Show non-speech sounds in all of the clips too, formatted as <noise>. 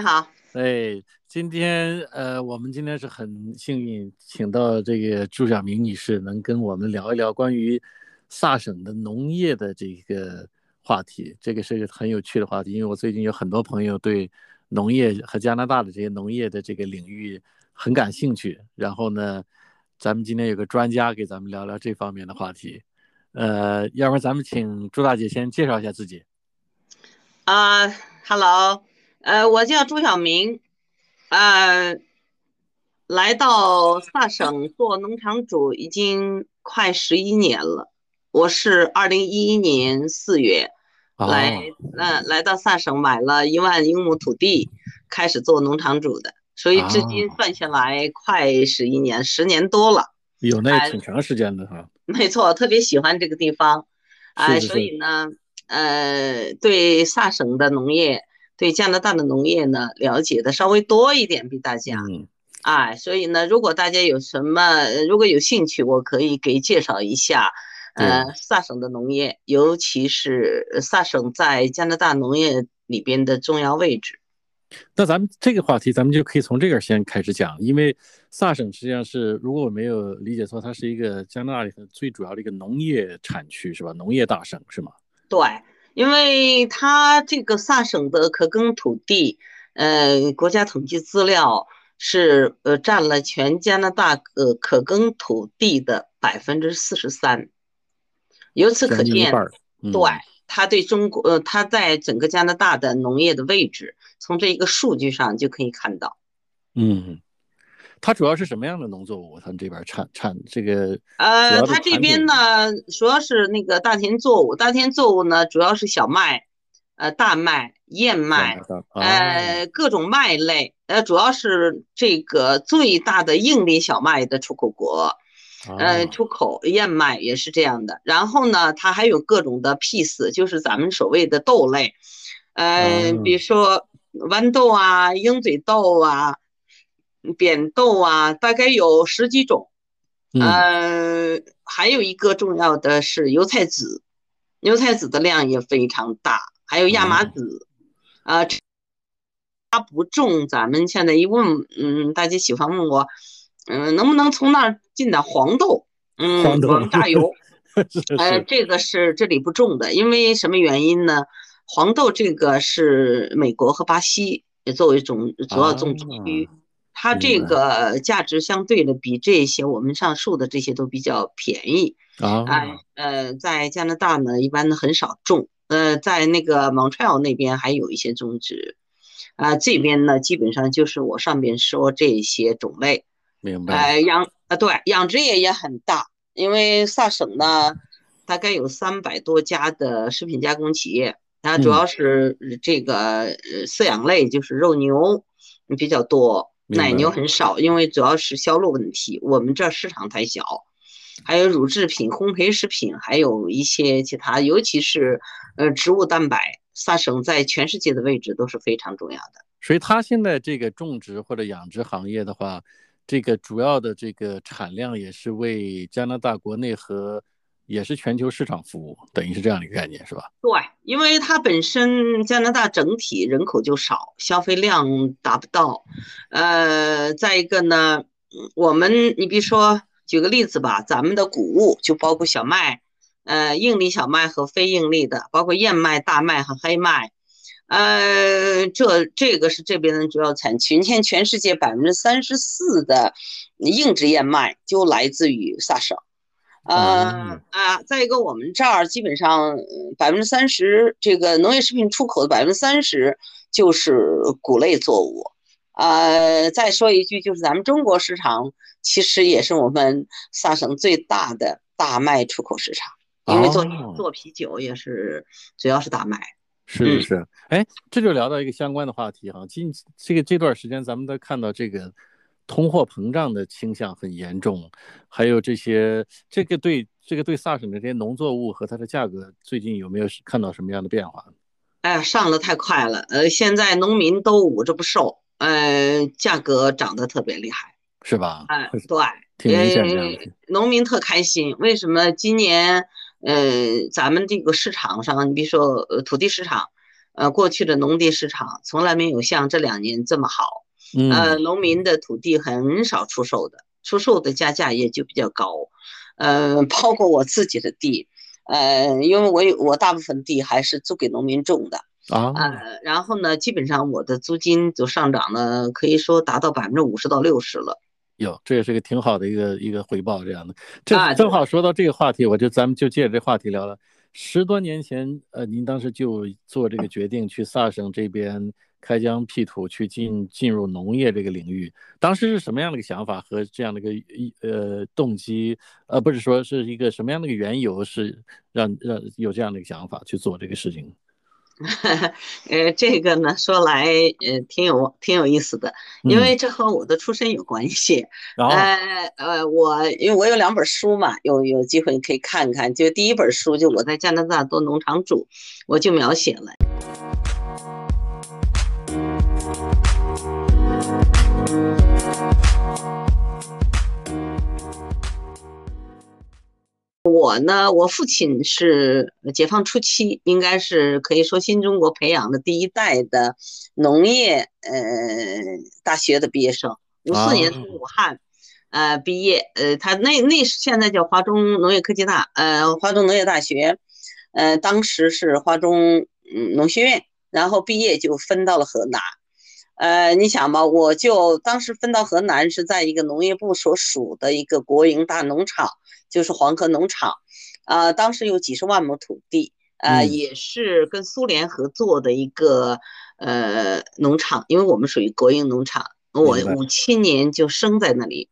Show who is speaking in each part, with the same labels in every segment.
Speaker 1: 好。
Speaker 2: 哎，今天呃，我们今天是很幸运，请到这个朱晓明女士，能跟我们聊一聊关于萨省的农业的这个话题。这个是个很有趣的话题，因为我最近有很多朋友对农业和加拿大的这些农业的这个领域很感兴趣。然后呢，咱们今天有个专家给咱们聊聊这方面的话题。呃，要不然咱们请朱大姐先介绍一下自己。
Speaker 1: 啊，Hello。呃，我叫朱晓明，呃，来到萨省做农场主已经快十一年了。我是二零一一年四月来，呃，来到萨省买了一万英亩土地，开始做农场主的，所以至今算下来快十一年，十年多了。
Speaker 2: 有那挺长时间的哈。
Speaker 1: 没错，特别喜欢这个地方，
Speaker 2: 啊，
Speaker 1: 所以呢，呃，对萨省的农业。对加拿大的农业呢，了解的稍微多一点，比大家，哎，所以呢，如果大家有什么，如果有兴趣，我可以给介绍一下，呃，萨省的农业，尤其是萨省在加拿大农业里边的重要位置。
Speaker 2: 那咱们这个话题，咱们就可以从这个先开始讲，因为萨省实际上是，如果我没有理解错，它是一个加拿大里最主要的一个农业产区，是吧？农业大省是吗？
Speaker 1: 对。因为它这个萨省的可耕土地，呃，国家统计资料是呃占了全加拿大呃可耕土地的百分之四十三，由此可见，对它对中国呃它在整个加拿大的农业的位置，从这一个数据上就可以看到，
Speaker 2: 嗯。它主要是什么样的农作物？他们这边产产这个
Speaker 1: 呃，它这边呢主要是那个大田作物，大田作物呢主要是小麦、呃大麦、燕麦，呃各种麦类，呃主要是这个最大的硬粒小麦的出口国，呃出口燕麦也是这样的。然后呢，它还有各种的 peas，就是咱们所谓的豆类，呃比如说豌豆啊、鹰嘴豆啊。扁豆啊，大概有十几种，呃，还有一个重要的是油菜籽，油菜籽的量也非常大，还有亚麻籽，啊，它不种。咱们现在一问，嗯，大家喜欢问我，嗯，能不能从那儿进点黄豆？嗯，黄豆榨油 <laughs> <laughs> 呃，这个是这里不种的，因为什么原因呢？黄豆这个是美国和巴西也作为种主要种植区。它这个价值相对的比这些我们上述的这些都比较便宜啊，呃，在加拿大呢一般很少种，呃，在那个 Montreal 那边还有一些种植，啊，这边呢基本上就是我上边说这些种类，
Speaker 2: 明白？
Speaker 1: 呃，养啊对，养殖业也很大，因为萨省呢大概有三百多家的食品加工企业，它主要是这个饲养类，就是肉牛比较多。奶牛很少，因为主要是销路问题，我们这市场太小。还有乳制品、烘焙食品，还有一些其他，尤其是呃植物蛋白，萨省在全世界的位置都是非常重要的。
Speaker 2: 所以它现在这个种植或者养殖行业的话，这个主要的这个产量也是为加拿大国内和。也是全球市场服务，等于是这样的一个概念，是吧？
Speaker 1: 对，因为它本身加拿大整体人口就少，消费量达不到。呃，再一个呢，我们你比如说举个例子吧，咱们的谷物就包括小麦，呃，硬粒小麦和非硬粒的，包括燕麦、大麦和黑麦。呃，这这个是这边的主要产区。你看，全世界百分之三十四的硬质燕麦就来自于萨省。呃啊，再一个，我们这儿基本上百分之三十这个农业食品出口的百分之三十就是谷类作物。呃，再说一句，就是咱们中国市场其实也是我们萨省最大的大麦出口市场，因为做做啤酒也是主要是大麦。
Speaker 2: 是是是，哎，这就聊到一个相关的话题哈。近这个这段时间，咱们都看到这个。通货膨胀的倾向很严重，还有这些，这个对这个对萨省的这些农作物和它的价格，最近有没有看到什么样的变化？
Speaker 1: 哎呀，上的太快了，呃，现在农民都捂着不售，呃，价格涨得特别厉害，
Speaker 2: 是吧？
Speaker 1: 哎，对，<laughs>
Speaker 2: 挺明显的。
Speaker 1: 农民特开心，为什么今年，呃，咱们这个市场上，你比如说，呃，土地市场，呃，过去的农地市场从来没有像这两年这么好。
Speaker 2: 呃，
Speaker 1: 农民的土地很少出售的，出售的加价也就比较高。呃，<laughs> 包括我自己的地，呃，因为我有我大部分地还是租给农民种的
Speaker 2: 啊。
Speaker 1: 呃，然后呢，基本上我的租金就上涨了，可以说达到百分之五十到六十了。
Speaker 2: 有，这也是个挺好的一个一个回报，这样的。这正好说到这个话题，我就咱们就借着这话题聊了。十多年前，呃，您当时就做这个决定去萨省这边开疆辟土，去进进入农业这个领域。当时是什么样的一个想法和这样的一个呃动机？呃，不是说是一个什么样的一个缘由，是让让有这样的一个想法去做这个事情？<laughs>
Speaker 1: 呃，这个呢，说来呃挺有挺有意思的，因为这和我的出身有关系。<laughs> 呃呃，我因为我有两本书嘛，有有机会可以看看。就第一本书，就我在加拿大做农场主，我就描写了。我呢，我父亲是解放初期，应该是可以说新中国培养的第一代的农业呃大学的毕业生。五四年从武汉呃毕业，呃，他那那现在叫华中农业科技大，呃，华中农业大学，呃，当时是华中嗯农学院，然后毕业就分到了河南。呃，你想吧，我就当时分到河南是在一个农业部所属的一个国营大农场。就是黄河农场，啊，当时有几十万亩土地，呃，也是跟苏联合作的一个呃农场，因为我们属于国营农场。我五七年就生在那里，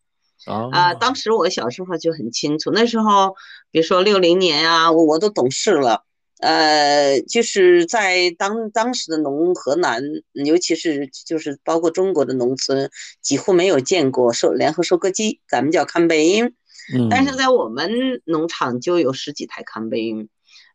Speaker 1: 啊，当时我小时候就很清楚，那时候比如说六零年啊，我都懂事了，呃，就是在当当时的农河南，尤其是就是包括中国的农村，几乎没有见过收联合收割机，咱们叫康贝因。但是在我们农场就有十几台看背鹰，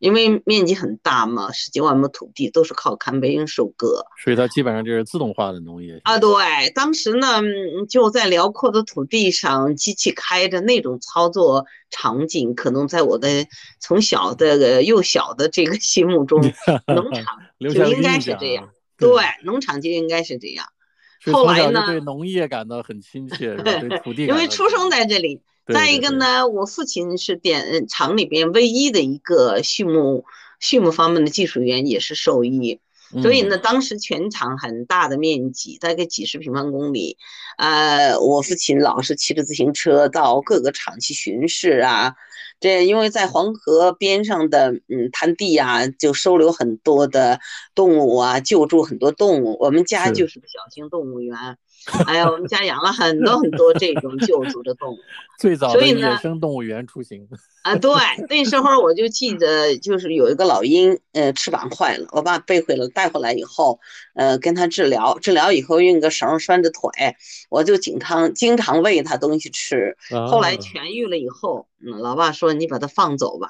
Speaker 1: 因为面积很大嘛，十几万亩土地都是靠看背鹰收割，
Speaker 2: 所以它基本上就是自动化的农业
Speaker 1: 啊。对，当时呢就在辽阔的土地上，机器开着那种操作场景，可能在我的从小的幼小的这个心目中，<laughs> <laughs> 农场就应该是这样。对，农场就应该是这样。后来呢，
Speaker 2: 对农业感到很亲切，对 <laughs> 土地，
Speaker 1: 因为出生在这里。再一个呢，我父亲是电厂里边唯一的一个畜牧畜牧方面的技术员，也是兽医。所以呢，当时全场很大的面积，大概几十平方公里，呃，我父亲老是骑着自行车到各个厂去巡视啊。这因为在黄河边上的嗯滩地啊，就收留很多的动物啊，救助很多动物。我们家就是个小型动物园。哎呀，我们家养了很多很多这种救助的动物，<laughs>
Speaker 2: 最早的野生动物园出行 <laughs>
Speaker 1: 啊，对，那时候我就记得，就是有一个老鹰，呃，翅膀坏了，我爸背回来，带回来以后，呃，跟他治疗，治疗以后用个绳拴着腿，我就经常经常喂它东西吃，后来痊愈了以后，嗯，老爸说你把它放走吧。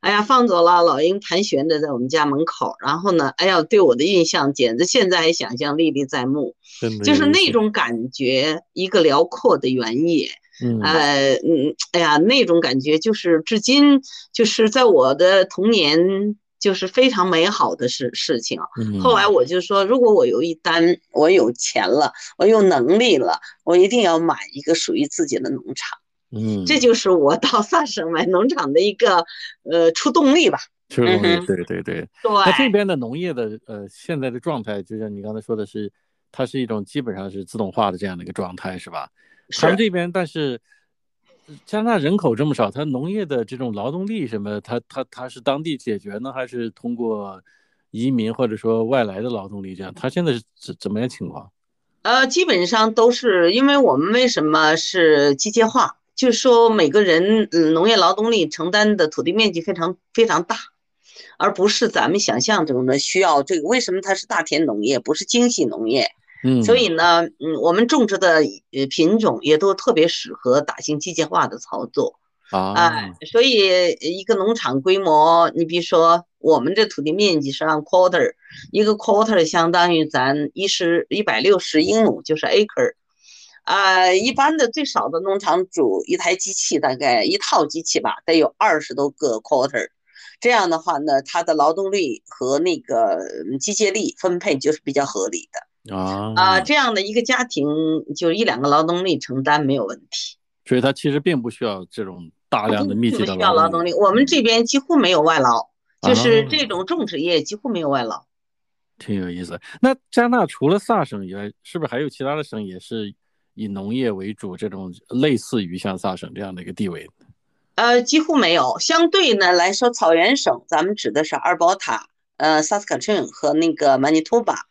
Speaker 1: 哎呀，放走了，老鹰盘旋着在我们家门口，然后呢，哎呀，对我的印象简直现在还想象历历在目，就是那种感觉，一个辽阔的原野，呃，嗯，哎呀，那种感觉就是至今就是在我的童年就是非常美好的事事情。后来我就说，如果我有一单，我有钱了，我有能力了，我一定要买一个属于自己的农场。
Speaker 2: 嗯，
Speaker 1: 这就是我到 <laughs> 萨省买农场的一个呃出动力吧。
Speaker 2: 出动力，对对对。对。那这边的农业的呃现在的状态，就像你刚才说的是，它是一种基本上是自动化的这样的一个状态，是吧？他们这边，但是加拿大人口这么少，它农业的这种劳动力什么，它它它是当地解决呢，还是通过移民或者说外来的劳动力这样？它现在是怎怎么样情况？
Speaker 1: 呃，基本上都是因为我们为什么是机械化？就是说，每个人嗯，农业劳动力承担的土地面积非常非常大，而不是咱们想象中的需要这个。为什么它是大田农业，不是精细农业？
Speaker 2: 嗯，
Speaker 1: 所以呢，嗯，我们种植的呃品种也都特别适合大型机械化的操作
Speaker 2: 啊。
Speaker 1: 所以一个农场规模，你比如说我们这土地面积是按 quarter，一个 quarter 相当于咱一十一百六十英亩，就是 acre。啊，一般的最少的农场主一台机器大概一套机器吧，得有二十多个 quarter，这样的话呢，它的劳动力和那个机械力分配就是比较合理的啊啊，这样的一个家庭就一两个劳动力承担没有问题。
Speaker 2: 所以它其实并不需要这种大量的密集的
Speaker 1: 劳动力。我们这边几乎没有外劳，就是这种种植业几乎没有外劳。
Speaker 2: 挺有意思。那加纳除了萨省以外，是不是还有其他的省也是以农业为主，这种类似于像萨省这样的一个地位？
Speaker 1: 呃，几乎没有。相对呢来说，草原省咱们指的是阿尔伯塔、呃萨斯卡彻和那个曼尼托巴。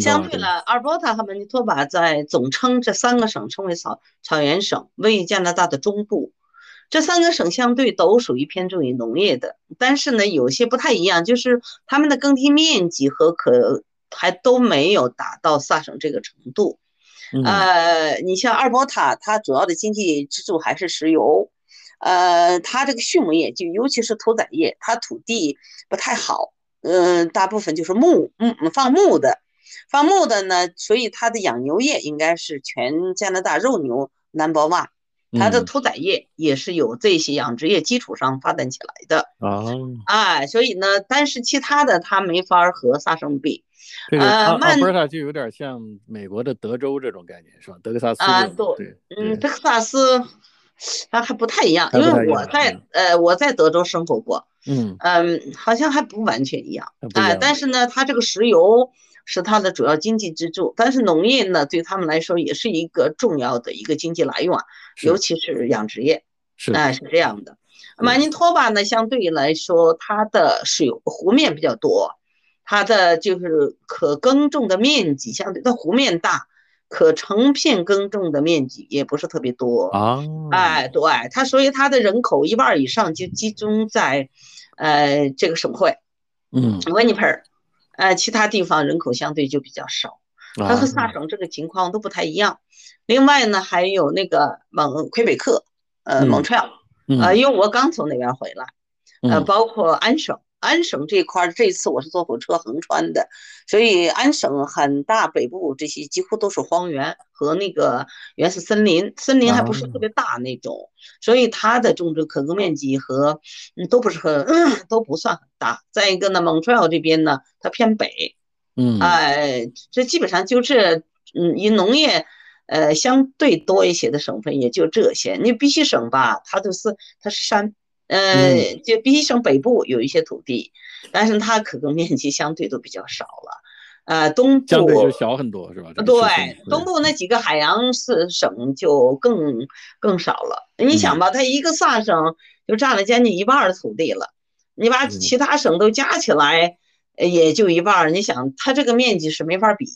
Speaker 1: 相对了，阿尔伯塔和曼尼托巴在总称这三个省称为草草原省，位于加拿大的中部。这三个省相对都属于偏重于农业的，但是呢，有些不太一样，就是他们的耕地面积和可还都没有达到萨省这个程度。呃，你像阿尔伯塔，它主要的经济支柱还是石油。呃，它这个畜牧业，就尤其是屠宰业，它土地不太好，嗯，大部分就是牧，嗯，放牧的，放牧的呢，所以它的养牛业应该是全加拿大肉牛 number one，它的屠宰业也是有这些养殖业基础上发展起来的啊，哎，所以呢，但是其他的它没法和萨省比，
Speaker 2: 呃，阿尔伯塔就有点像美国的德州这种概念，是吧？德克萨斯
Speaker 1: 啊，对，嗯，德克萨斯。它还不太一样，因为我在呃我在德州生活过，嗯嗯，好像还不完全一样，哎，但是呢，它这个石油是它的主要经济支柱，但是农业呢对他们来说也是一个重要的一个经济来源，尤其是养殖业，
Speaker 2: 是
Speaker 1: 哎是这样的。曼尼托巴呢相对来说它的水湖面比较多，它的就是可耕种的面积相对它湖面大。可成片耕种的面积也不是特别多啊，哎，对，它所以它的人口一半以上就集中在，呃，这个省会，嗯，温尼佩，呃，其他地方人口相对就比较少，它和萨省这个情况都不太一样。另外呢，还有那个蒙魁北克，呃，蒙特利尔，呃，因为我刚从那边回来，呃，包括安省。安省这块儿，这次我是坐火车横穿的，所以安省很大，北部这些几乎都是荒原和那个原始森林，森林还不是特别大那种，所以它的种植可耕面积和嗯都不是很都不算很大。再一个呢，蒙特利尔这边呢，它偏北，嗯，哎，这基本上就是嗯以农业呃相对多一些的省份也就这些。你必须省吧，它都是它是山。呃，就比起省北部有一些土地，但是它可耕面积相对都比较少了。呃，东部
Speaker 2: 相对就小很多，是吧？
Speaker 1: 对，东部那几个海洋四省就更更少了。你想吧，它一个萨省就占了将近一半的土地了，你把其他省都加起来。也就一半儿，你想，它这个面积是没法比。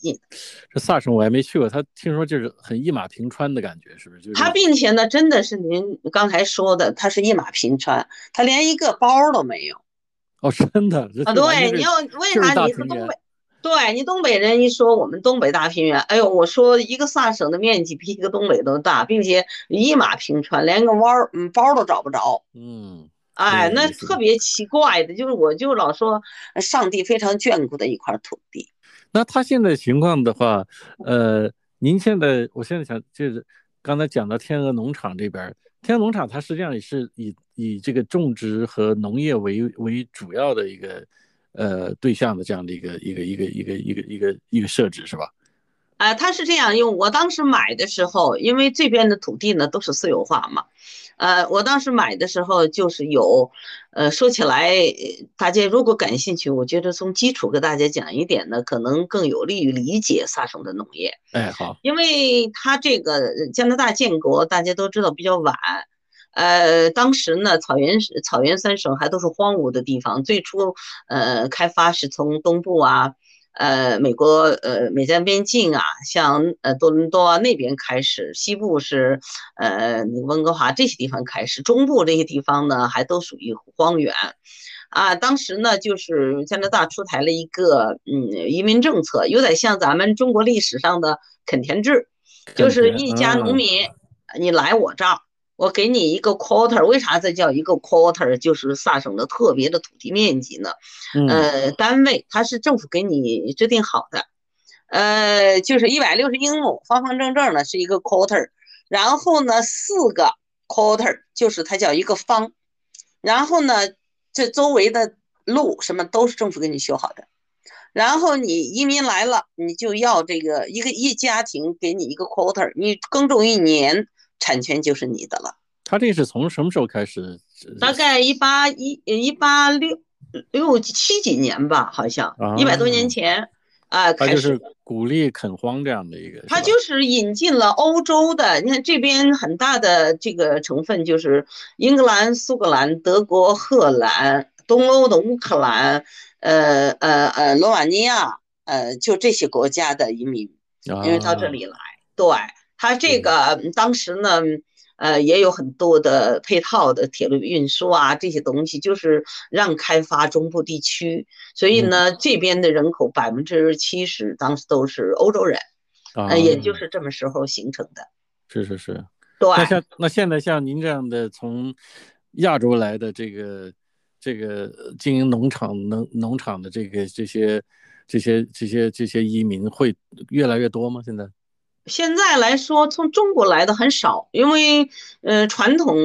Speaker 2: 这萨省我还没去过，它听说就是很一马平川的感觉，是不是？
Speaker 1: 它并且呢，真的是您刚才说的，它是一马平川，它连一个包都没有。
Speaker 2: 哦，真的
Speaker 1: 啊？对，你要为啥你是东北？对你东北人一说我们东北大平原，哎呦，我说一个萨省的面积比一个东北都大，并且一马平川，连个弯儿嗯包都找不着。嗯。哎，那特别奇怪的，就是我就老说，上帝非常眷顾的一块土地。
Speaker 2: 那他现在情况的话，呃，您现在，我现在想就是刚才讲到天鹅农场这边，天鹅农场它实际上也是以以这个种植和农业为为主要的一个呃对象的这样的一个一个一个一个一个一个一个设置，是吧？
Speaker 1: 啊，它是这样，因为我当时买的时候，因为这边的土地呢都是私有化嘛。呃，我当时买的时候就是有，呃，说起来，大家如果感兴趣，我觉得从基础给大家讲一点呢，可能更有利于理解萨省的农业。
Speaker 2: 哎，好，
Speaker 1: 因为它这个加拿大建国，大家都知道比较晚，呃，当时呢，草原草原三省还都是荒芜的地方，最初呃开发是从东部啊。呃，美国呃，美加边境啊，像呃多伦多啊那边开始，西部是呃那个温哥华这些地方开始，中部这些地方呢还都属于荒原，啊，当时呢就是加拿大出台了一个嗯移民政策，有点像咱们中国历史上的垦田制，就是一家农民你来我这儿。我给你一个 quarter，为啥这叫一个 quarter？就是萨省的特别的土地面积呢？呃，单位它是政府给你制定好的，呃，就是一百六十英亩，方方正正的是一个 quarter。然后呢，四个 quarter 就是它叫一个方。然后呢，这周围的路什么都是政府给你修好的。然后你移民来了，你就要这个一个一家庭给你一个 quarter，你耕种一年，产权就是你的了。
Speaker 2: 他这是从什么时候开始？
Speaker 1: 大概一八一一八六六七几年吧，好像一百多年前啊，开
Speaker 2: 始鼓励垦荒这样的一个。
Speaker 1: 他就是引进了欧洲的，你看这边很大的这个成分就是英格兰、苏格兰、德国、荷兰、东欧的乌克兰。呃呃呃，罗马尼亚，呃，就这些国家的移民，因为到这里来，对他这个当时呢，呃，也有很多的配套的铁路运输啊，这些东西就是让开发中部地区，所以呢，这边的人口百分之七十当时都是欧洲人，呃，也就是这么时候形成的。
Speaker 2: 是是是，
Speaker 1: 对。
Speaker 2: 那像那现在像您这样的从亚洲来的这个。这个经营农场、农农场的这个这些、这些、这些、这些移民会越来越多吗？现在，
Speaker 1: 现在来说，从中国来的很少，因为呃，传统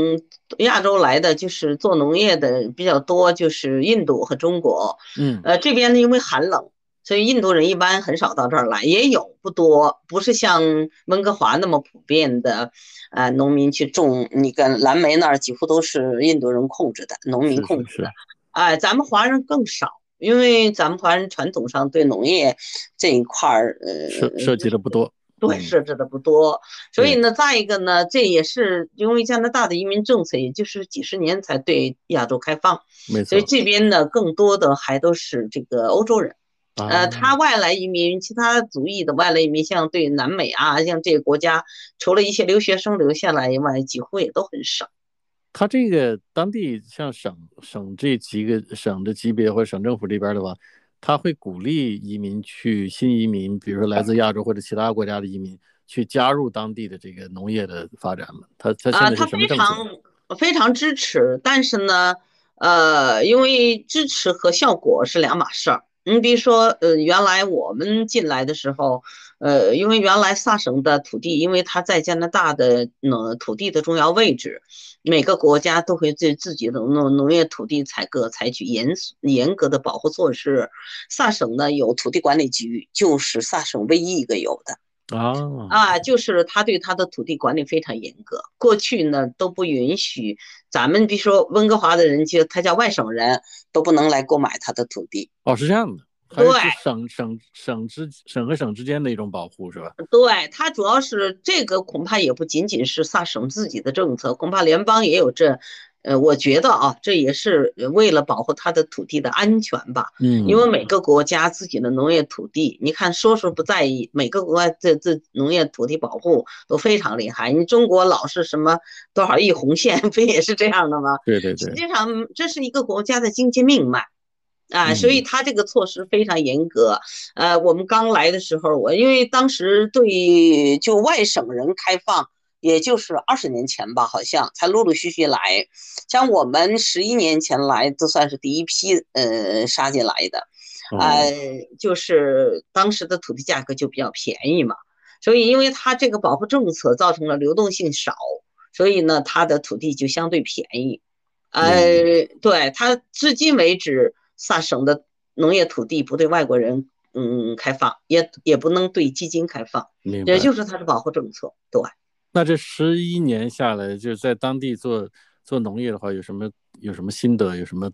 Speaker 1: 亚洲来的就是做农业的比较多，就是印度和中国。
Speaker 2: 嗯，
Speaker 1: 呃，这边呢因为寒冷，所以印度人一般很少到这儿来，也有不多，不是像温哥华那么普遍的。啊，农民去种那个蓝莓那儿，几乎都是印度人控制的，农民控制的。哎，咱们华人更少，因为咱们华人传统上对农业这一块儿，呃，
Speaker 2: 涉涉及的不多。
Speaker 1: 对，设置的不多。所以呢，再一个呢，这也是因为加拿大的移民政策，也就是几十年才对亚洲开放。
Speaker 2: 没错。
Speaker 1: 所以这边呢，更多的还都是这个欧洲人。呃，他外来移民，其他族裔的外来移民，像对南美啊，像这些国家，除了一些留学生留下来以外，几乎也都很少。
Speaker 2: 他这个当地像省省这几个省的级别或者省政府这边的话，他会鼓励移民去新移民，比如说来自亚洲或者其他国家的移民去加入当地的这个农业的发展吗？他他现在是什么政策？
Speaker 1: 非常非常支持，但是呢，呃，因为支持和效果是两码事儿。你比如说，呃，原来我们进来的时候，呃，因为原来萨省的土地，因为它在加拿大的那土地的重要位置，每个国家都会对自己的农农业土地采购采取严严格的保护措施。萨省呢有土地管理局，就是萨省唯一一个有的。
Speaker 2: 啊
Speaker 1: 啊，就是他对他的土地管理非常严格。过去呢都不允许咱们，比如说温哥华的人，就他叫外省人都不能来购买他的土地。
Speaker 2: 哦，是这样的，
Speaker 1: 对，
Speaker 2: 省省省之省和省之间的一种保护是吧？
Speaker 1: 对，它主要是这个，恐怕也不仅仅是萨省自己的政策，恐怕联邦也有这。呃，我觉得啊，这也是为了保护它的土地的安全吧。
Speaker 2: 嗯，
Speaker 1: 因为每个国家自己的农业土地，你看说说不在意，每个国家这这农业土地保护都非常厉害。你中国老是什么多少亿红线，<laughs> 不也是这样的吗？
Speaker 2: 对对对。
Speaker 1: 实际上这是一个国家的经济命脉啊，所以他这个措施非常严格。呃，我们刚来的时候，我因为当时对就外省人开放。也就是二十年前吧，好像才陆陆续续来，像我们十一年前来，都算是第一批呃杀进来的，呃，就是当时的土地价格就比较便宜嘛，所以因为它这个保护政策造成了流动性少，所以呢，它的土地就相对便宜，呃，对它至今为止，萨省的农业土地不对外国人嗯开放，也也不能对基金开放，也就是它的保护政策，对。
Speaker 2: 那这十一年下来，就是在当地做做农业的话，有什么有什么心得，有什么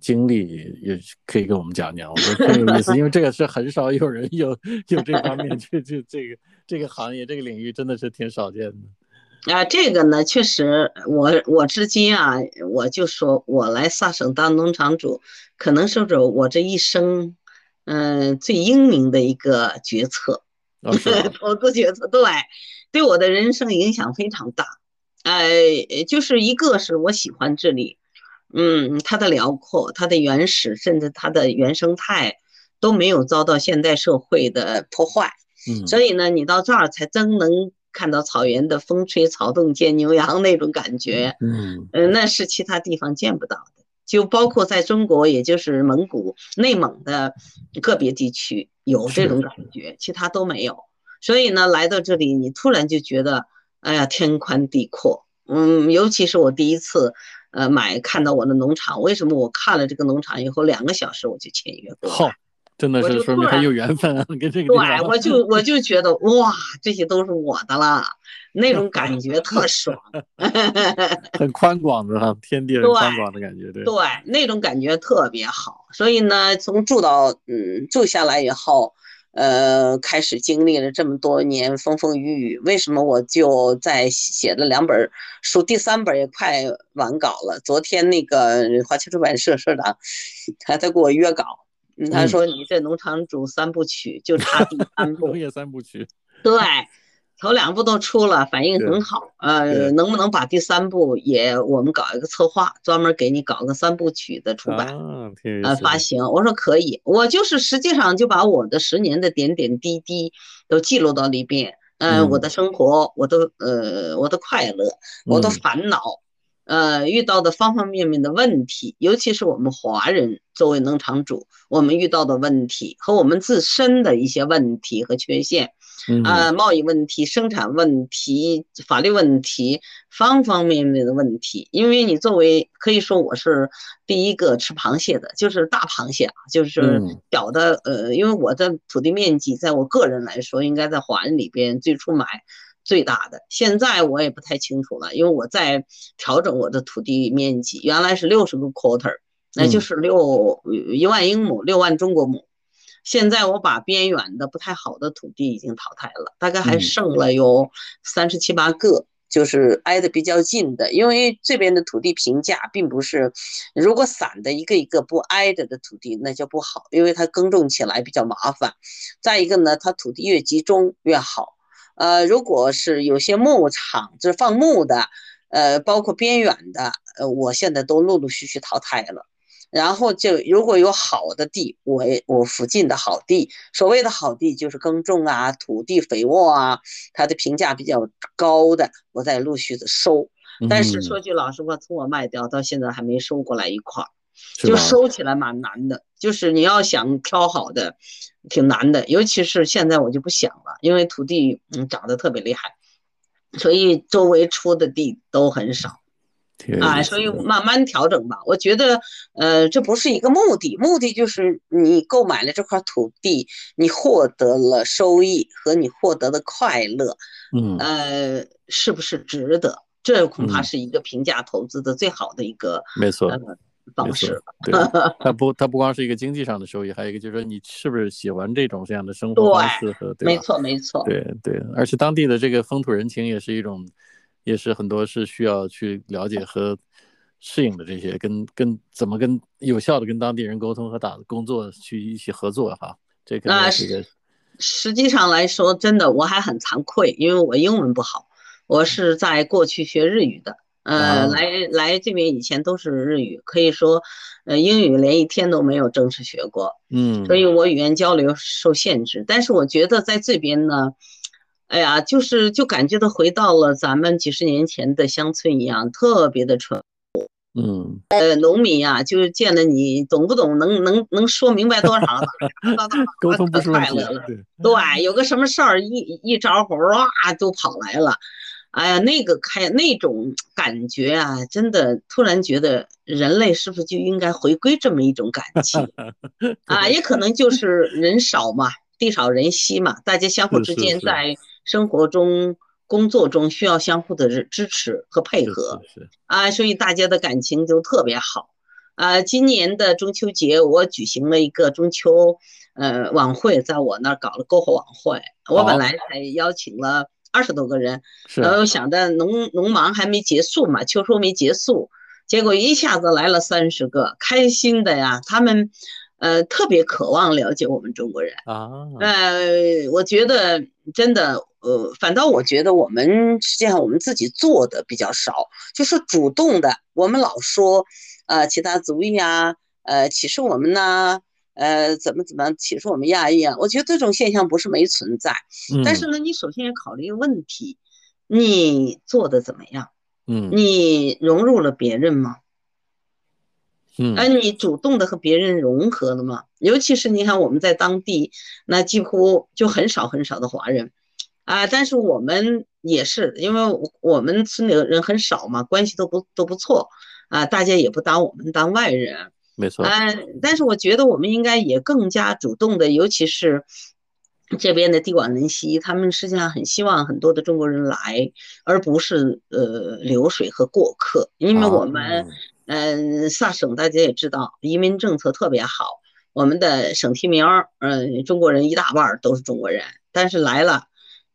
Speaker 2: 经历，也可以跟我们讲讲，我觉得很有意思，因为这个是很少有人有有这方面，就就这个这个行业这个领域真的是挺少见的。
Speaker 1: 啊，这个呢，确实，我我至今啊，我就说我来萨省当农场主，可能是着我这一生，嗯，最英明的一个决策，<laughs> 投资决策，对。对我的人生影响非常大，呃，就是一个是我喜欢这里，嗯，它的辽阔，它的原始，甚至它的原生态都没有遭到现代社会的破坏，
Speaker 2: 嗯，
Speaker 1: 所以呢，你到这儿才真能看到草原的风吹草动见牛羊那种感觉，
Speaker 2: 嗯，
Speaker 1: 呃，那是其他地方见不到的，就包括在中国，也就是蒙古、内蒙的个别地区有这种感觉，其他都没有。所以呢，来到这里，你突然就觉得，哎呀，天宽地阔嗯，尤其是我第一次呃买看到我的农场，为什么我看了这个农场以后两个小时我就签约过？
Speaker 2: 好，真的是说明很有缘分啊，跟这个
Speaker 1: 对，我就我就觉得哇，这些都是我的了，那种感觉特爽，<laughs>
Speaker 2: 很宽广的哈，天地 <laughs> 很宽广的感觉，对
Speaker 1: 对，那种感觉特别好。所以呢，从住到嗯住下来以后。呃，开始经历了这么多年风风雨雨，为什么我就在写了两本书，第三本也快完稿了。昨天那个华侨出版社社长还在给我约稿，他说你这农场主三部曲就差第三部，<laughs>
Speaker 2: 农业三部曲，
Speaker 1: 对。头两部都出了，反应很好。呃，能不能把第三部也我们搞一个策划，专门给你搞个三部曲的出版，呃，发行？我说可以。我就是实际上就把我的十年的点点滴滴都记录到里边。嗯，我的生活，我的呃，我的快乐，我的烦恼，呃，遇到的方方面面的问题，尤其是我们华人作为农场主，我们遇到的问题和我们自身的一些问题和缺陷。啊，贸易问题、生产问题、法律问题，方方面面的问题。因为你作为可以说我是第一个吃螃蟹的，就是大螃蟹啊，就是小的。呃，因为我的土地面积，在我个人来说，应该在华人里边最初买最大的。现在我也不太清楚了，因为我在调整我的土地面积，原来是六十个 quarter，那就是六一万英亩，六万中国亩。现在我把边远的不太好的土地已经淘汰了，大概还剩了有三十七八个，就是挨得比较近的。因为这边的土地评价并不是，如果散的一个一个不挨着的土地那就不好，因为它耕种起来比较麻烦。再一个呢，它土地越集中越好。呃，如果是有些牧场就是放牧的，呃，包括边远的，呃，我现在都陆陆续续淘汰了。然后就如果有好的地，我我附近的好地，所谓的好地就是耕种啊，土地肥沃啊，它的评价比较高的，我再陆续的收。但是说句老实话，从我卖掉到现在还没收过来一块儿，就收起来蛮难的。就是你要想挑好的，挺难的。尤其是现在我就不想了，因为土地嗯涨得特别厉害，所以周围出的地都很少。啊，所以慢慢调整吧。我觉得，呃，这不是一个目的，目的就是你购买了这块土地，你获得了收益和你获得的快乐，
Speaker 2: 嗯，
Speaker 1: 呃，是不是值得？这恐怕是一个评价投资的最好的一个
Speaker 2: 没错
Speaker 1: 方式。
Speaker 2: 对，<laughs> 它不，它不光是一个经济上的收益，还有一个就是说你是不是喜欢这种这样的生活方式和对，
Speaker 1: 没错没错，
Speaker 2: 对对，而且当地的这个风土人情也是一种。也是很多是需要去了解和适应的，这些跟跟怎么跟有效的跟当地人沟通和打工作去一起合作哈，这个是
Speaker 1: 实际上来说，真的我还很惭愧，因为我英文不好，我是在过去学日语的，呃，来来这边以前都是日语，可以说，呃，英语连一天都没有正式学过，
Speaker 2: 嗯，
Speaker 1: 所以我语言交流受限制，但是我觉得在这边呢。哎呀，就是就感觉到回到了咱们几十年前的乡村一样，特别的淳朴。
Speaker 2: 嗯，
Speaker 1: 呃，农民呀，就是见了你，懂不懂？能能能说明白多少？
Speaker 2: 沟通不
Speaker 1: 快乐了。对，有个什么事儿，一一招呼，哇，都跑来了。哎呀，那个开那种感觉啊，真的突然觉得人类是不是就应该回归这么一种感 <laughs> 情 <laughs> 啊？也可能就 <laughs> 是人少嘛，地少人稀嘛，大家相互之间在。生活中、工作中需要相互的支持和配合，啊，所以大家的感情就特别好。啊，今年的中秋节，我举行了一个中秋呃晚会，在我那儿搞了篝火晚会。我本来还邀请了二十多个人，然后想着农农忙还没结束嘛，秋收没结束，结果一下子来了三十个，开心的呀，他们。呃，特别渴望了解我们中国人
Speaker 2: 啊。
Speaker 1: 呃，我觉得真的，呃，反倒我觉得我们实际上我们自己做的比较少，就是主动的。我们老说，呃，其他族裔啊，呃，歧视我们呐，呃，怎么怎么歧视我们亚裔啊？我觉得这种现象不是没存在，但是呢，你首先要考虑一个问题，你做的怎么样？
Speaker 2: 嗯，
Speaker 1: 你融入了别人吗？
Speaker 2: 嗯，
Speaker 1: 而你主动的和别人融合了吗？尤其是你看我们在当地，那几乎就很少很少的华人，啊，但是我们也是，因为我们村里的人很少嘛，关系都不都不错啊，大家也不当我们当外人。
Speaker 2: 没错。
Speaker 1: 嗯，但是我觉得我们应该也更加主动的，尤其是这边的地广人稀，他们实际上很希望很多的中国人来，而不是呃流水和过客。因为我们嗯萨省大家也知道，移民政策特别好，我们的省提名嗯中国人一大半都是中国人，但是来了，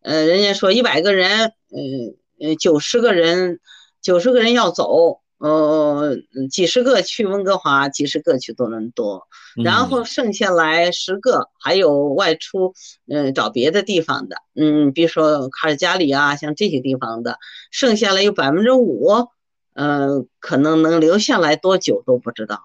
Speaker 1: 呃人家说一百个人，嗯嗯九十个人九十个人要走。呃，几十个去温哥华，几十个去多伦多，然后剩下来十个还有外出，嗯，找别的地方的，嗯，比如说卡尔加里啊，像这些地方的，剩下来有百分之五，嗯，可能能留下来多久都不知道。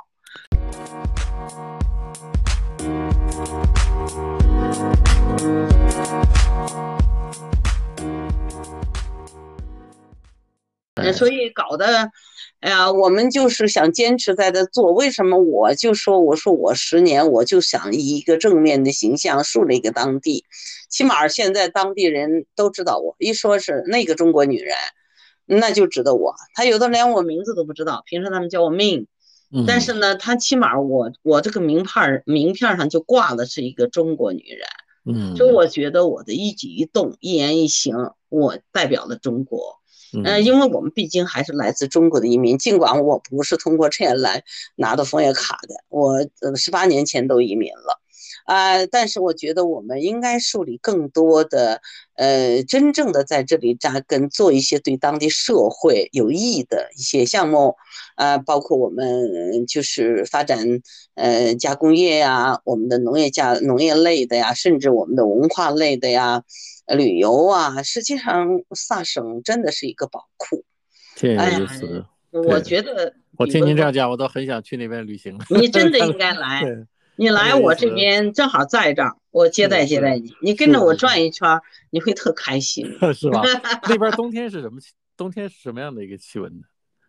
Speaker 1: 所以搞得。哎呀，我们就是想坚持在这做。为什么我就说，我说我十年，我就想以一个正面的形象树立一个当地，起码现在当地人都知道我。一说是那个中国女人，那就知道我。他有的连我名字都不知道，平时他们叫我命。但是呢，他起码我我这个名片名片上就挂的是一个中国女人。
Speaker 2: 嗯，
Speaker 1: 就我觉得我的一举一动、一言一行，我代表了中国。嗯，因为我们毕竟还是来自中国的移民，尽管我不是通过这样来拿到枫叶卡的，我呃十八年前都移民了，啊，但是我觉得我们应该树立更多的，呃，真正的在这里扎根，做一些对当地社会有益的一些项目，呃，包括我们就是发展呃加工业呀，我们的农业加农业类的呀，甚至我们的文化类的呀。旅游啊，实际上萨省真的是一个宝库，
Speaker 2: 挺有意思。
Speaker 1: 我觉得，
Speaker 2: 我听您这样讲，我都很想去那边旅行。
Speaker 1: 你真的 <laughs> 应该来，你来我这边正好在这儿，我接待接待你。你跟着我转一圈，你会特开心，<laughs>
Speaker 2: 是吧？<laughs> 那边冬天是什么？冬天是什么样的一个气温呢？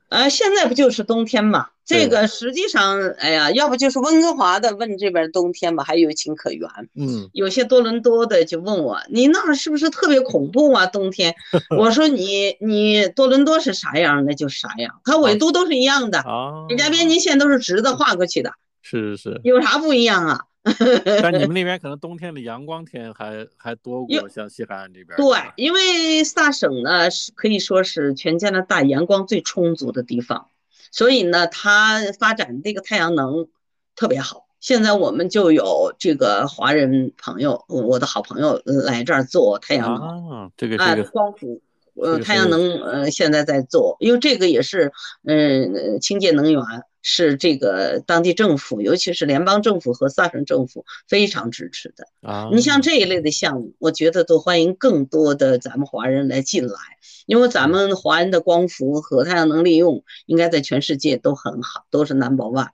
Speaker 1: 呃，现在不就是冬天嘛？这个实际上，哎呀，要不就是温哥华的问这边冬天吧，还有情可原。
Speaker 2: 嗯，
Speaker 1: 有些多伦多的就问我，你那儿是不是特别恐怖啊？冬天？<laughs> 我说你你多伦多是啥样，那就啥样，它纬度都是一样的，国家边境线都是直的画过去的。
Speaker 2: 是是是，
Speaker 1: 有啥不一样啊？<laughs>
Speaker 2: 但你们那边可能冬天的阳光天还还多过像西海岸这边。
Speaker 1: 对，因为萨省呢是可以说是全加拿大阳光最充足的地方，所以呢它发展这个太阳能特别好。现在我们就有这个华人朋友，我的好朋友来这儿做太阳能
Speaker 2: 啊，这个这个
Speaker 1: 光伏。呃，太阳能呃，现在在做，因为这个也是，嗯，清洁能源是这个当地政府，尤其是联邦政府和萨省政府非常支持的
Speaker 2: 啊。
Speaker 1: 你像这一类的项目，我觉得都欢迎更多的咱们华人来进来，因为咱们华人的光伏和太阳能利用应该在全世界都很好，都是 number one。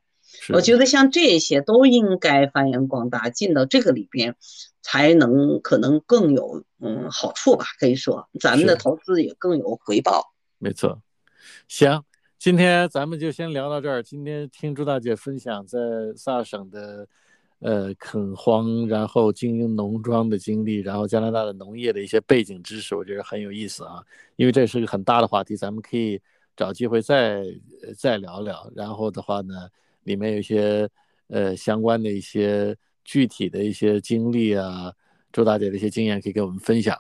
Speaker 1: 我觉得像这些都应该发扬光大，进到这个里边。才能可能更有嗯好处吧，可以说咱们的投资也更有回报。
Speaker 2: 没错，行，今天咱们就先聊到这儿。今天听朱大姐分享在萨省的呃垦荒，然后经营农庄的经历，然后加拿大的农业的一些背景知识，我觉得很有意思啊。因为这是个很大的话题，咱们可以找机会再再聊聊。然后的话呢，里面有一些呃相关的一些。具体的一些经历啊，朱大姐的一些经验可以跟我们分享。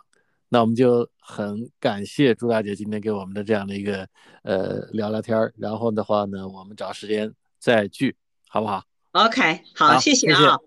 Speaker 2: 那我们就很感谢朱大姐今天给我们的这样的一个呃聊聊天儿。然后的话呢，我们找时间再聚，好不好
Speaker 1: ？OK，好，谢谢啊。